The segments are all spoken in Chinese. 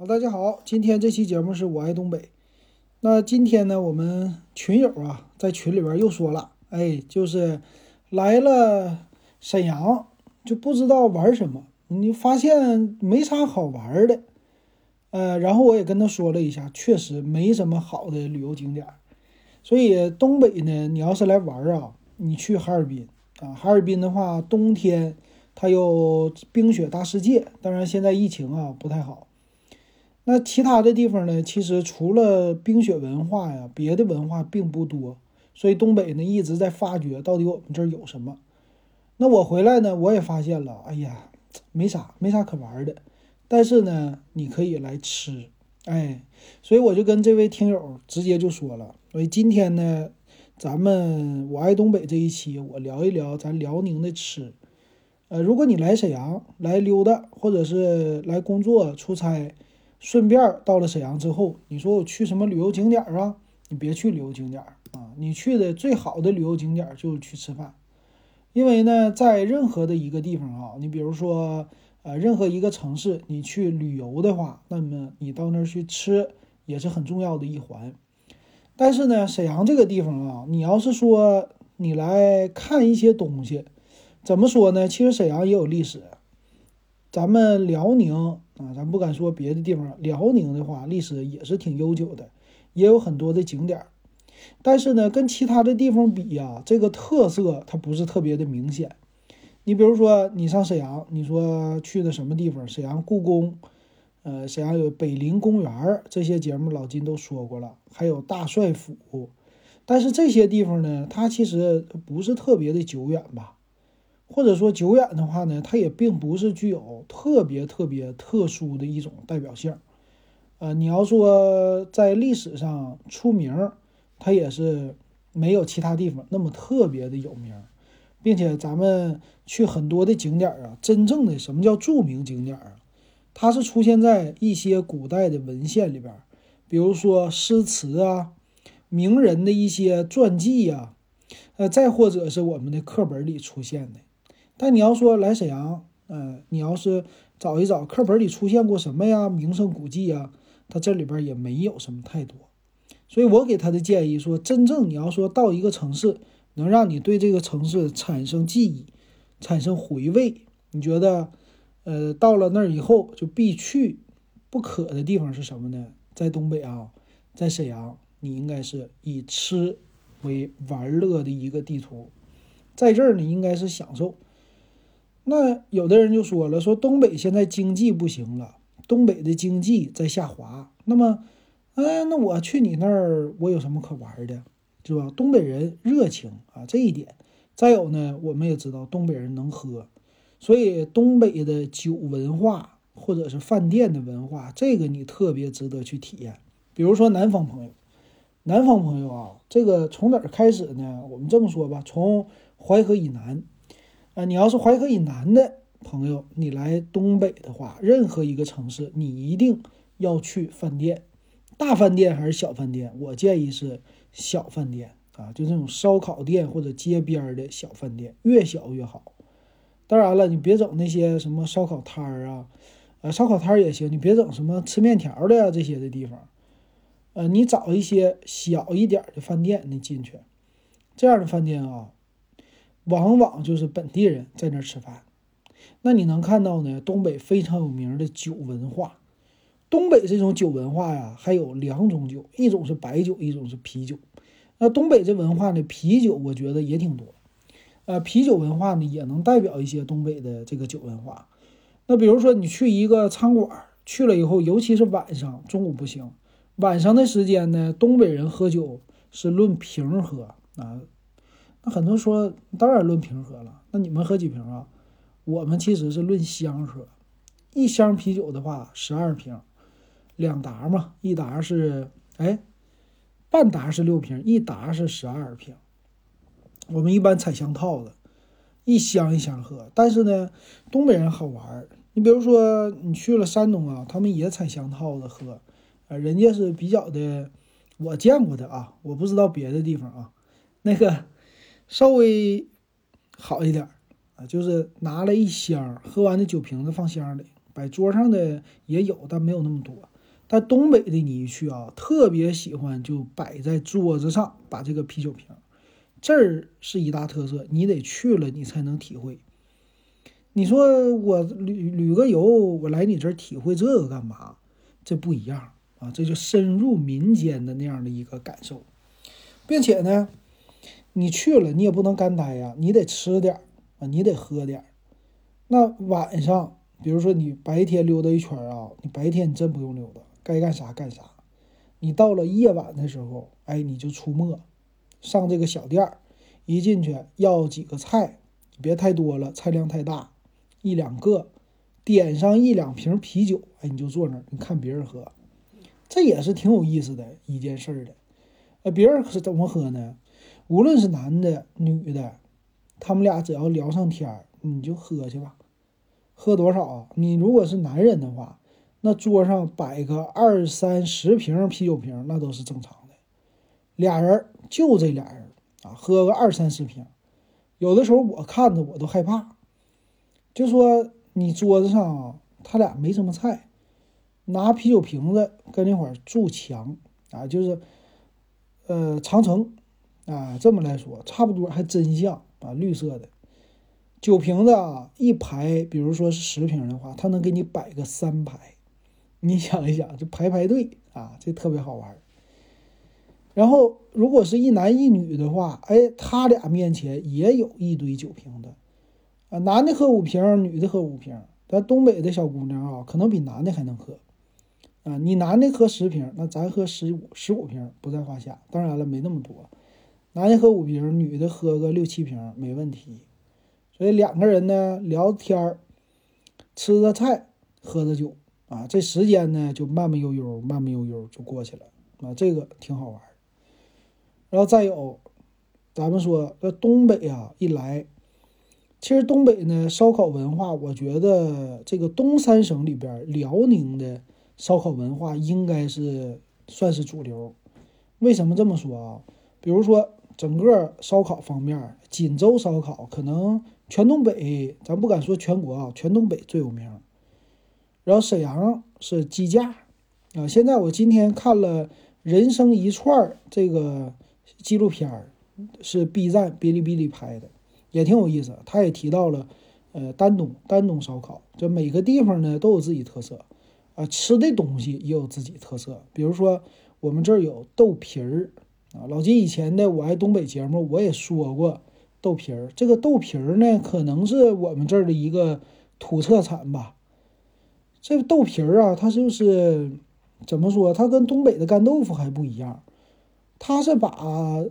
好，大家好，今天这期节目是我爱东北。那今天呢，我们群友啊，在群里边又说了，哎，就是来了沈阳，就不知道玩什么，你发现没啥好玩的。呃，然后我也跟他说了一下，确实没什么好的旅游景点。所以东北呢，你要是来玩啊，你去哈尔滨啊，哈尔滨的话，冬天它有冰雪大世界，当然现在疫情啊不太好。那其他的地方呢？其实除了冰雪文化呀，别的文化并不多。所以东北呢一直在发掘到底我们这儿有什么。那我回来呢，我也发现了，哎呀，没啥，没啥可玩的。但是呢，你可以来吃，哎，所以我就跟这位听友直接就说了，所以今天呢，咱们我爱东北这一期，我聊一聊咱辽宁的吃。呃，如果你来沈阳来溜达，或者是来工作出差。顺便到了沈阳之后，你说我去什么旅游景点啊？你别去旅游景点啊，你去的最好的旅游景点就是去吃饭，因为呢，在任何的一个地方啊，你比如说呃，任何一个城市，你去旅游的话，那么你到那儿去吃也是很重要的一环。但是呢，沈阳这个地方啊，你要是说你来看一些东西，怎么说呢？其实沈阳也有历史，咱们辽宁。啊，咱不敢说别的地方，辽宁的话历史也是挺悠久的，也有很多的景点儿。但是呢，跟其他的地方比呀，这个特色它不是特别的明显。你比如说，你上沈阳，你说去的什么地方？沈阳故宫，呃，沈阳有北陵公园这些节目老金都说过了，还有大帅府。但是这些地方呢，它其实不是特别的久远吧。或者说久远的话呢，它也并不是具有特别特别特殊的一种代表性。呃，你要说在历史上出名，它也是没有其他地方那么特别的有名，并且咱们去很多的景点啊，真正的什么叫著名景点啊？它是出现在一些古代的文献里边，比如说诗词啊、名人的一些传记呀，呃，再或者是我们的课本里出现的。但你要说来沈阳，呃，你要是找一找课本里出现过什么呀，名胜古迹呀，它这里边也没有什么太多。所以我给他的建议说，真正你要说到一个城市，能让你对这个城市产生记忆、产生回味，你觉得，呃，到了那儿以后就必去不可的地方是什么呢？在东北啊，在沈阳，你应该是以吃为玩乐的一个地图，在这儿呢，应该是享受。那有的人就说了，说东北现在经济不行了，东北的经济在下滑。那么，哎，那我去你那儿，我有什么可玩的，是吧？东北人热情啊，这一点。再有呢，我们也知道东北人能喝，所以东北的酒文化或者是饭店的文化，这个你特别值得去体验。比如说南方朋友，南方朋友啊，这个从哪儿开始呢？我们这么说吧，从淮河以南。啊，你要是淮河以南的朋友，你来东北的话，任何一个城市，你一定要去饭店，大饭店还是小饭店？我建议是小饭店啊，就这种烧烤店或者街边的小饭店，越小越好。当然了，你别整那些什么烧烤摊儿啊，呃，烧烤摊儿也行，你别整什么吃面条的呀这些的地方。呃，你找一些小一点的饭店，你进去，这样的饭店啊。往往就是本地人在那儿吃饭，那你能看到呢？东北非常有名的酒文化，东北这种酒文化呀，还有两种酒，一种是白酒，一种是啤酒。那东北这文化呢，啤酒我觉得也挺多，呃，啤酒文化呢也能代表一些东北的这个酒文化。那比如说你去一个餐馆，去了以后，尤其是晚上，中午不行，晚上的时间呢，东北人喝酒是论瓶喝啊。那很多说，当然论瓶喝了。那你们喝几瓶啊？我们其实是论箱喝，一箱啤酒的话，十二瓶，两打嘛，一打是哎，半打是六瓶，一打是十二瓶。我们一般采箱套的，一箱一箱喝。但是呢，东北人好玩，你比如说你去了山东啊，他们也采箱套的喝，呃，人家是比较的，我见过的啊，我不知道别的地方啊，那个。稍微好一点啊，就是拿了一箱喝完的酒瓶子放箱里，摆桌上的也有，但没有那么多。但东北的你一去啊，特别喜欢就摆在桌子上，把这个啤酒瓶，这儿是一大特色，你得去了你才能体会。你说我旅旅个游，我来你这儿体会这个干嘛？这不一样啊，这就深入民间的那样的一个感受，并且呢，你去了你也不能干待呀，你得吃点啊，你得喝点。那晚上，比如说你白天溜达一圈啊，你白天你真不用溜达，该干啥干啥。你到了夜晚的时候，哎，你就出没，上这个小店，一进去要几个菜，别太多了，菜量太大。一两个，点上一两瓶啤酒，哎，你就坐那儿，你看别人喝，这也是挺有意思的一件事儿的。呃，别人是怎么喝呢？无论是男的女的，他们俩只要聊上天儿，你就喝去吧。喝多少啊？你如果是男人的话，那桌上摆个二三十瓶啤酒瓶，那都是正常的。俩人就这俩人啊，喝个二三十瓶，有的时候我看着我都害怕。就说你桌子上啊，他俩没什么菜，拿啤酒瓶子跟那会儿筑墙啊，就是呃长城啊，这么来说差不多还真像啊，绿色的酒瓶子啊，一排，比如说是十瓶的话，他能给你摆个三排，你想一想，就排排队啊，这特别好玩。然后如果是一男一女的话，哎，他俩面前也有一堆酒瓶子。啊，男的喝五瓶，女的喝五瓶。咱东北的小姑娘啊，可能比男的还能喝。啊，你男的喝十瓶，那咱喝十五十五瓶不在话下。当然了，没那么多，男的喝五瓶，女的喝个六七瓶没问题。所以两个人呢聊天儿，吃着菜，喝着酒啊，这时间呢就慢慢悠悠，慢慢悠悠就过去了。啊，这个挺好玩。然后再有，咱们说这东北啊，一来。其实东北呢，烧烤文化，我觉得这个东三省里边，辽宁的烧烤文化应该是算是主流。为什么这么说啊？比如说整个烧烤方面，锦州烧烤可能全东北，咱不敢说全国啊，全东北最有名。然后沈阳是鸡架啊，现在我今天看了《人生一串》这个纪录片儿，是 B 站哔哩哔哩拍的。也挺有意思，他也提到了，呃，丹东丹东烧烤，就每个地方呢都有自己特色，啊，吃的东西也有自己特色。比如说我们这儿有豆皮儿，啊，老金以前的我爱东北节目我也说过豆皮儿。这个豆皮儿呢，可能是我们这儿的一个土特产吧。这个豆皮儿啊，它就是怎么说？它跟东北的干豆腐还不一样，它是把。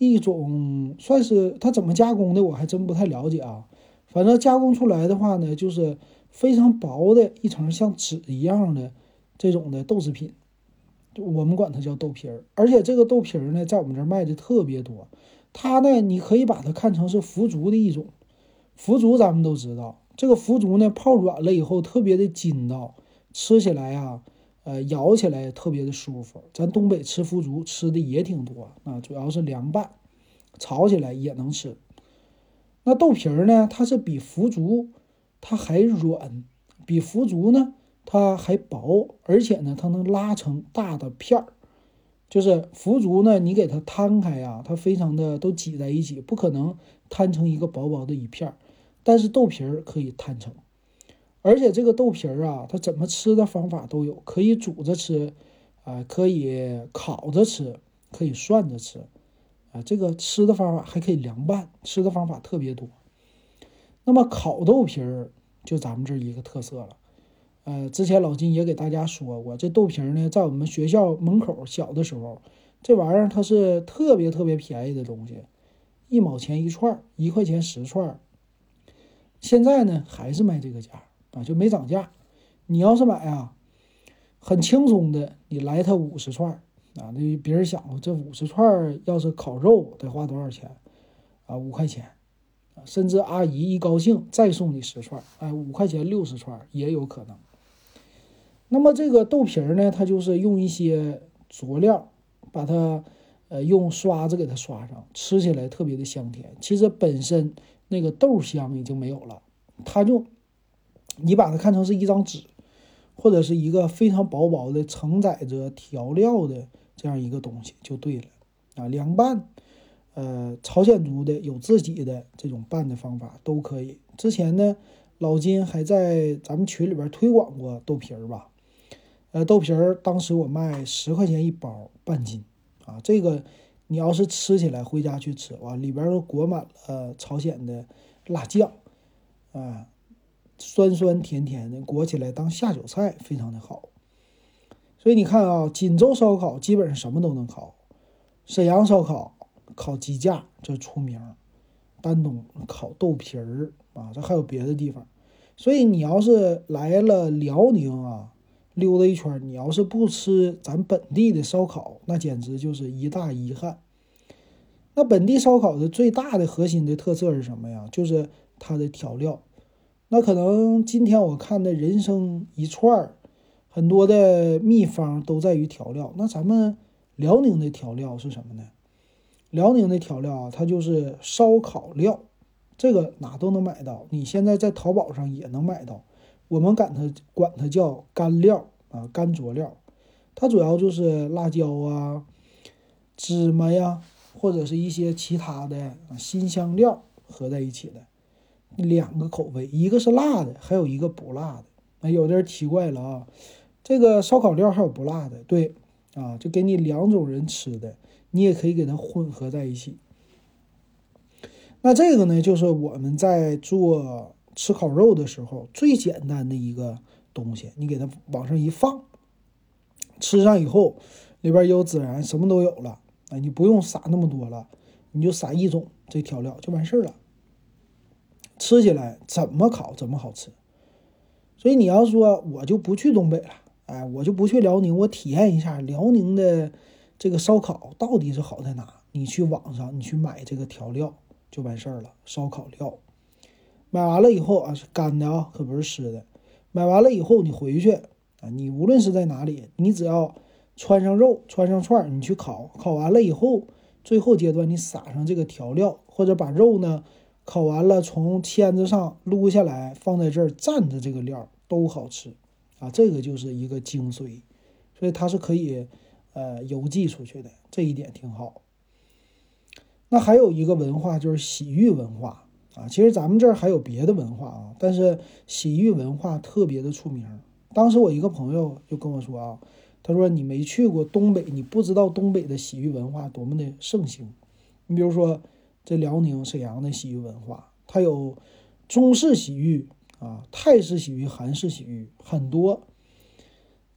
一种算是它怎么加工的，我还真不太了解啊。反正加工出来的话呢，就是非常薄的一层像纸一样的这种的豆制品，我们管它叫豆皮儿。而且这个豆皮儿呢，在我们这儿卖的特别多。它呢，你可以把它看成是腐竹的一种。腐竹咱们都知道，这个腐竹呢泡软了以后特别的筋道，吃起来啊。呃，咬起来特别的舒服。咱东北吃腐竹吃的也挺多啊，主要是凉拌，炒起来也能吃。那豆皮儿呢，它是比腐竹它还软，比腐竹呢它还薄，而且呢它能拉成大的片儿。就是腐竹呢，你给它摊开呀，它非常的都挤在一起，不可能摊成一个薄薄的一片儿。但是豆皮儿可以摊成。而且这个豆皮儿啊，它怎么吃的方法都有，可以煮着吃，啊，可以烤着吃，可以涮着吃，啊，这个吃的方法还可以凉拌，吃的方法特别多。那么烤豆皮儿就咱们这一个特色了，呃，之前老金也给大家说过，这豆皮呢，在我们学校门口小的时候，这玩意儿它是特别特别便宜的东西，一毛钱一串，一块钱十串，现在呢还是卖这个价。啊，就没涨价。你要是买啊，很轻松的，你来它五十串啊，那别人想这五十串要是烤肉得花多少钱啊？五块钱，甚至阿姨一高兴再送你十串，哎，五块钱六十串也有可能。那么这个豆皮儿呢，它就是用一些佐料把它呃用刷子给它刷上，吃起来特别的香甜。其实本身那个豆香已经没有了，它就。你把它看成是一张纸，或者是一个非常薄薄的承载着调料的这样一个东西就对了啊。凉拌，呃，朝鲜族的有自己的这种拌的方法都可以。之前呢，老金还在咱们群里边推广过豆皮儿吧？呃，豆皮儿当时我卖十块钱一包半斤啊，这个你要是吃起来回家去吃哇，里边都裹满了朝鲜的辣酱啊。酸酸甜甜的，裹起来当下酒菜非常的好。所以你看啊，锦州烧烤基本上什么都能烤，沈阳烧烤烤鸡架这出名，丹东烤豆皮儿啊，这还有别的地方。所以你要是来了辽宁啊，溜达一圈，你要是不吃咱本地的烧烤，那简直就是一大遗憾。那本地烧烤的最大的核心的特色是什么呀？就是它的调料。那可能今天我看的人生一串，很多的秘方都在于调料。那咱们辽宁的调料是什么呢？辽宁的调料啊，它就是烧烤料，这个哪都能买到。你现在在淘宝上也能买到。我们管它管它叫干料啊，干佐料。它主要就是辣椒啊、芝麻呀，或者是一些其他的辛香料合在一起的。两个口味，一个是辣的，还有一个不辣的。那有的人奇怪了啊，这个烧烤料还有不辣的？对，啊，就给你两种人吃的，你也可以给它混合在一起。那这个呢，就是我们在做吃烤肉的时候最简单的一个东西，你给它往上一放，吃上以后里边有孜然，什么都有了。哎，你不用撒那么多了，你就撒一种这调料就完事儿了。吃起来怎么烤怎么好吃，所以你要说我就不去东北了，哎，我就不去辽宁，我体验一下辽宁的这个烧烤到底是好在哪？你去网上你去买这个调料就完事儿了，烧烤料，买完了以后啊是干的啊，可不是湿的。买完了以后你回去啊，你无论是在哪里，你只要穿上肉穿上串，你去烤，烤完了以后，最后阶段你撒上这个调料，或者把肉呢。烤完了，从签子上撸下来，放在这儿蘸着这个料都好吃，啊，这个就是一个精髓，所以它是可以，呃，邮寄出去的，这一点挺好。那还有一个文化就是洗浴文化啊，其实咱们这儿还有别的文化啊，但是洗浴文化特别的出名。当时我一个朋友就跟我说啊，他说你没去过东北，你不知道东北的洗浴文化多么的盛行。你比如说。这辽宁沈阳的洗浴文化，它有中式洗浴啊、泰式洗浴、韩式洗浴很多，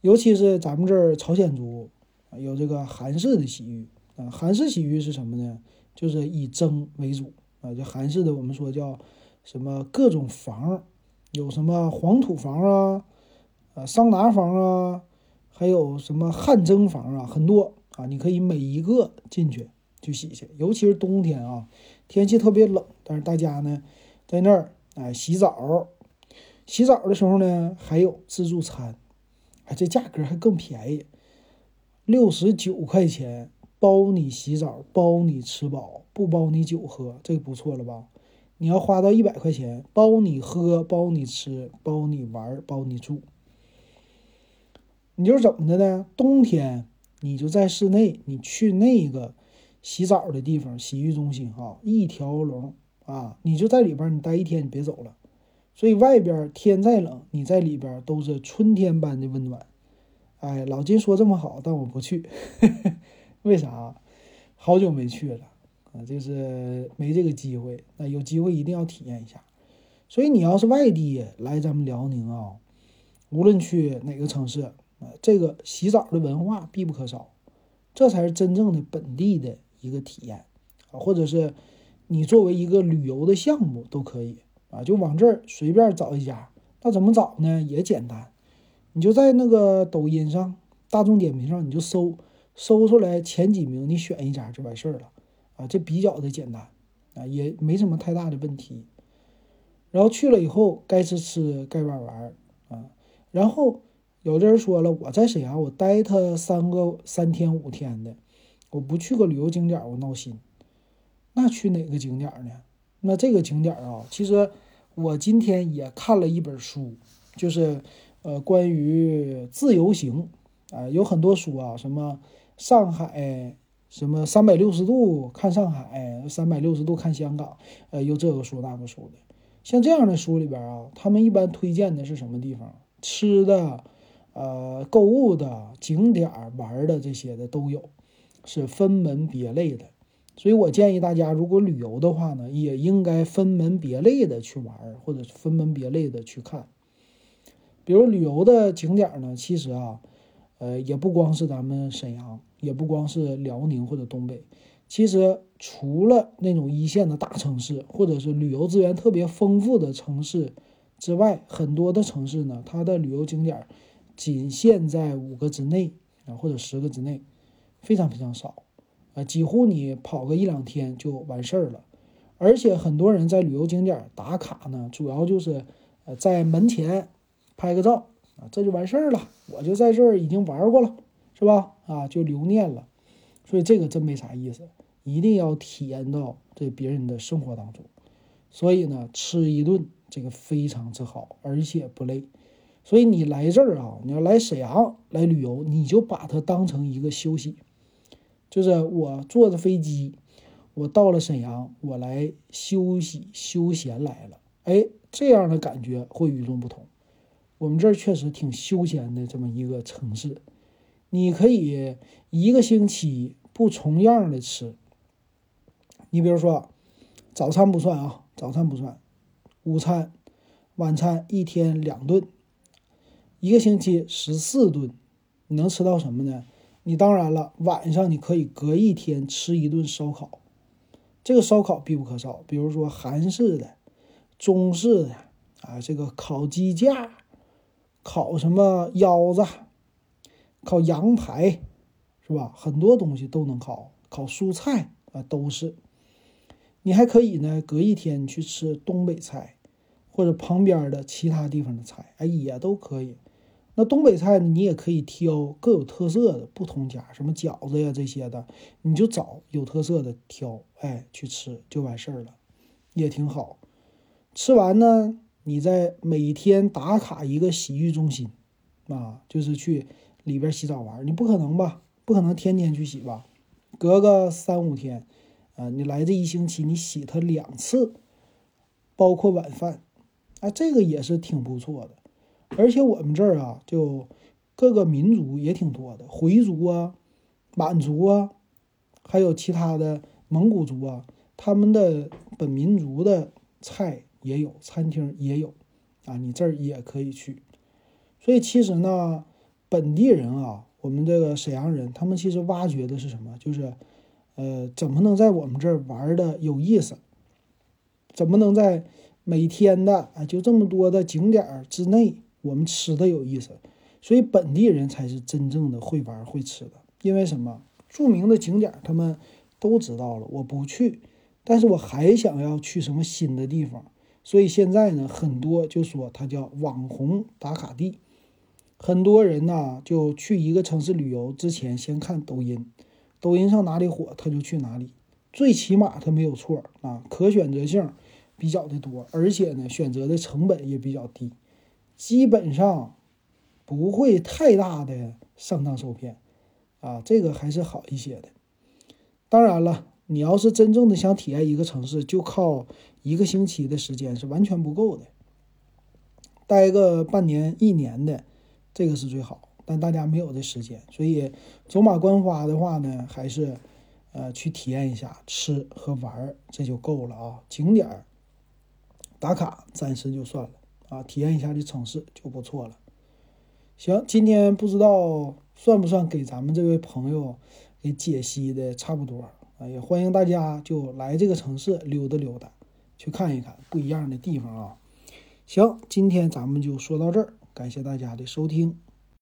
尤其是咱们这儿朝鲜族有这个韩式的洗浴啊。韩式洗浴是什么呢？就是以蒸为主啊。就韩式的，我们说叫什么各种房，有什么黄土房啊、呃桑拿房啊，还有什么汗蒸房啊，很多啊。你可以每一个进去。去洗去，尤其是冬天啊，天气特别冷，但是大家呢，在那儿哎洗澡，洗澡的时候呢还有自助餐，哎这价格还更便宜，六十九块钱包你洗澡，包你吃饱，不包你酒喝，这个不错了吧？你要花到一百块钱，包你喝，包你吃，包你玩，包你住。你就是怎么的呢？冬天你就在室内，你去那个。洗澡的地方，洗浴中心哈，一条龙啊，你就在里边，你待一天，你别走了。所以外边天再冷，你在里边都是春天般的温暖。哎，老金说这么好，但我不去，为啥？好久没去了啊，就是没这个机会。那有机会一定要体验一下。所以你要是外地来咱们辽宁啊，无论去哪个城市啊，这个洗澡的文化必不可少，这才是真正的本地的。一个体验啊，或者是你作为一个旅游的项目都可以啊，就往这儿随便找一家。那怎么找呢？也简单，你就在那个抖音上、大众点评上，你就搜搜出来前几名，你选一家就完事儿了啊。这比较的简单啊，也没什么太大的问题。然后去了以后，该吃吃，该玩玩啊。然后有的人说了，我在沈阳，我待他三个三天五天的。我不去个旅游景点，我闹心。那去哪个景点呢？那这个景点啊，其实我今天也看了一本书，就是呃关于自由行啊，有很多书啊，什么上海什么三百六十度看上海，三百六十度看香港，呃，又这个书那个书的。像这样的书里边啊，他们一般推荐的是什么地方？吃的，呃，购物的景点玩的这些的都有，是分门别类的。所以我建议大家，如果旅游的话呢，也应该分门别类的去玩，或者分门别类的去看。比如旅游的景点呢，其实啊，呃，也不光是咱们沈阳，也不光是辽宁或者东北。其实除了那种一线的大城市，或者是旅游资源特别丰富的城市之外，很多的城市呢，它的旅游景点仅限在五个之内啊，或者十个之内，非常非常少。啊，几乎你跑个一两天就完事儿了，而且很多人在旅游景点打卡呢，主要就是呃在门前拍个照这就完事儿了。我就在这儿已经玩过了，是吧？啊，就留念了。所以这个真没啥意思，一定要体验到这别人的生活当中。所以呢，吃一顿这个非常之好，而且不累。所以你来这儿啊，你要来沈阳来旅游，你就把它当成一个休息。就是我坐着飞机，我到了沈阳，我来休息休闲来了，哎，这样的感觉会与众不同。我们这儿确实挺休闲的这么一个城市，你可以一个星期不重样的吃。你比如说，早餐不算啊，早餐不算，午餐、晚餐一天两顿，一个星期十四顿，你能吃到什么呢？你当然了，晚上你可以隔一天吃一顿烧烤，这个烧烤必不可少。比如说韩式的、中式的啊，这个烤鸡架、烤什么腰子、烤羊排，是吧？很多东西都能烤，烤蔬菜啊都是。你还可以呢，隔一天去吃东北菜，或者旁边的其他地方的菜，哎，也都可以。那东北菜你也可以挑各有特色的不同家，什么饺子呀这些的，你就找有特色的挑，哎，去吃就完事儿了，也挺好。吃完呢，你在每天打卡一个洗浴中心，啊，就是去里边洗澡玩。你不可能吧？不可能天天去洗吧？隔个三五天，啊，你来这一星期你洗它两次，包括晚饭，啊，这个也是挺不错的。而且我们这儿啊，就各个民族也挺多的，回族啊、满族啊，还有其他的蒙古族啊，他们的本民族的菜也有，餐厅也有，啊，你这儿也可以去。所以其实呢，本地人啊，我们这个沈阳人，他们其实挖掘的是什么？就是，呃，怎么能在我们这儿玩的有意思？怎么能在每天的啊，就这么多的景点之内？我们吃的有意思，所以本地人才是真正的会玩会吃的。因为什么？著名的景点他们都知道了，我不去，但是我还想要去什么新的地方。所以现在呢，很多就说它叫网红打卡地。很多人呢就去一个城市旅游之前，先看抖音，抖音上哪里火他就去哪里。最起码他没有错啊，可选择性比较的多，而且呢选择的成本也比较低。基本上不会太大的上当受骗，啊，这个还是好一些的。当然了，你要是真正的想体验一个城市，就靠一个星期的时间是完全不够的，待个半年、一年的，这个是最好。但大家没有这时间，所以走马观花的话呢，还是呃去体验一下吃和玩这就够了啊。景点打卡暂时就算了。啊，体验一下这城市就不错了。行，今天不知道算不算给咱们这位朋友给解析的差不多也欢迎大家就来这个城市溜达溜达，去看一看不一样的地方啊。行，今天咱们就说到这儿，感谢大家的收听。